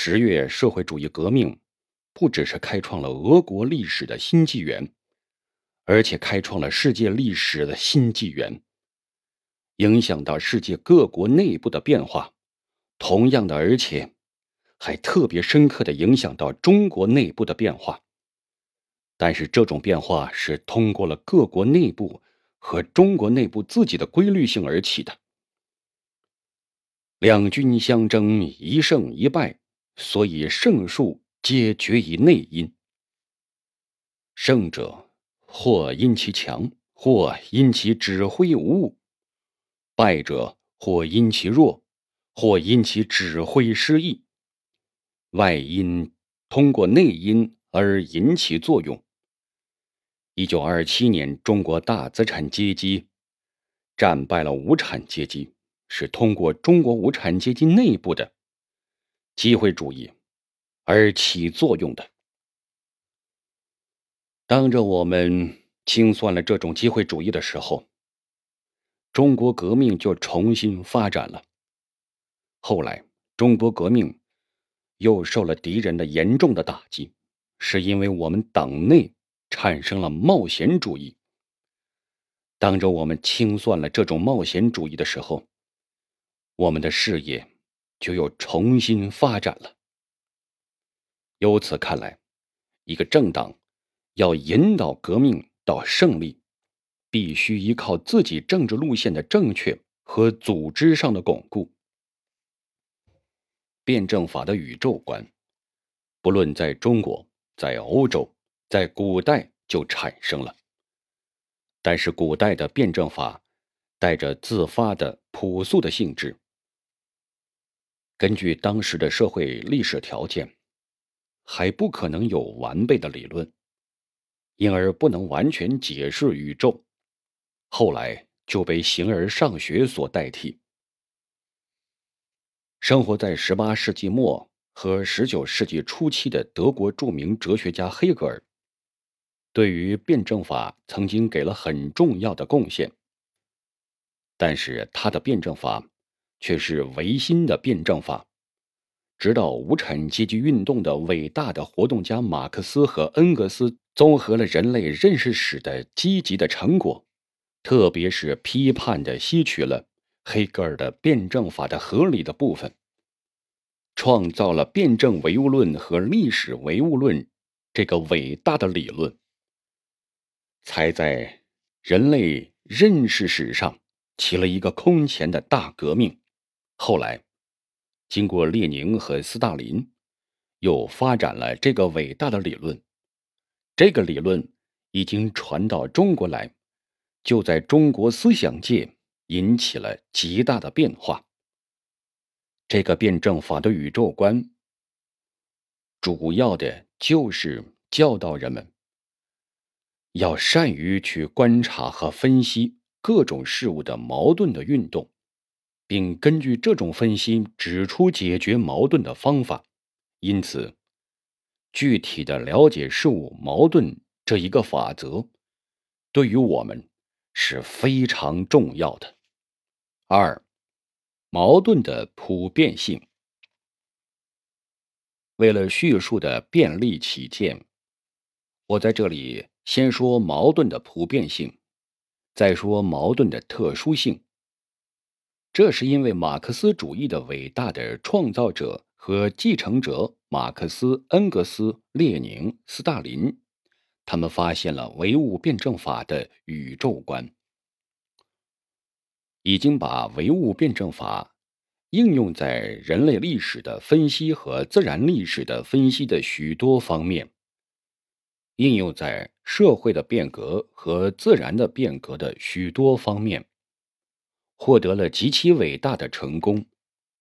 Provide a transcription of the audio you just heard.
十月社会主义革命不只是开创了俄国历史的新纪元，而且开创了世界历史的新纪元，影响到世界各国内部的变化。同样的，而且还特别深刻的影响到中国内部的变化。但是这种变化是通过了各国内部和中国内部自己的规律性而起的。两军相争，一胜一败，所以胜数皆决于内因。胜者或因其强，或因其指挥无误；败者或因其弱，或因其指挥失意。外因通过内因而引起作用。一九二七年，中国大资产阶级战败了无产阶级，是通过中国无产阶级内部的机会主义而起作用的。当着我们清算了这种机会主义的时候，中国革命就重新发展了。后来，中国革命又受了敌人的严重的打击，是因为我们党内。产生了冒险主义。当着我们清算了这种冒险主义的时候，我们的事业就又重新发展了。由此看来，一个政党要引导革命到胜利，必须依靠自己政治路线的正确和组织上的巩固。辩证法的宇宙观，不论在中国，在欧洲。在古代就产生了，但是古代的辩证法带着自发的朴素的性质，根据当时的社会历史条件，还不可能有完备的理论，因而不能完全解释宇宙。后来就被形而上学所代替。生活在十八世纪末和十九世纪初期的德国著名哲学家黑格尔。对于辩证法曾经给了很重要的贡献，但是他的辩证法却是唯心的辩证法。直到无产阶级运动的伟大的活动家马克思和恩格斯综合了人类认识史的积极的成果，特别是批判的吸取了黑格尔的辩证法的合理的部分，创造了辩证唯物论和历史唯物论这个伟大的理论。才在人类认识史上起了一个空前的大革命。后来，经过列宁和斯大林，又发展了这个伟大的理论。这个理论已经传到中国来，就在中国思想界引起了极大的变化。这个辩证法的宇宙观，主要的就是教导人们。要善于去观察和分析各种事物的矛盾的运动，并根据这种分析指出解决矛盾的方法。因此，具体的了解事物矛盾这一个法则，对于我们是非常重要的。二，矛盾的普遍性。为了叙述的便利起见，我在这里。先说矛盾的普遍性，再说矛盾的特殊性。这是因为马克思主义的伟大的创造者和继承者马克思、恩格斯、列宁、斯大林，他们发现了唯物辩证法的宇宙观，已经把唯物辩证法应用在人类历史的分析和自然历史的分析的许多方面。应用在社会的变革和自然的变革的许多方面，获得了极其伟大的成功，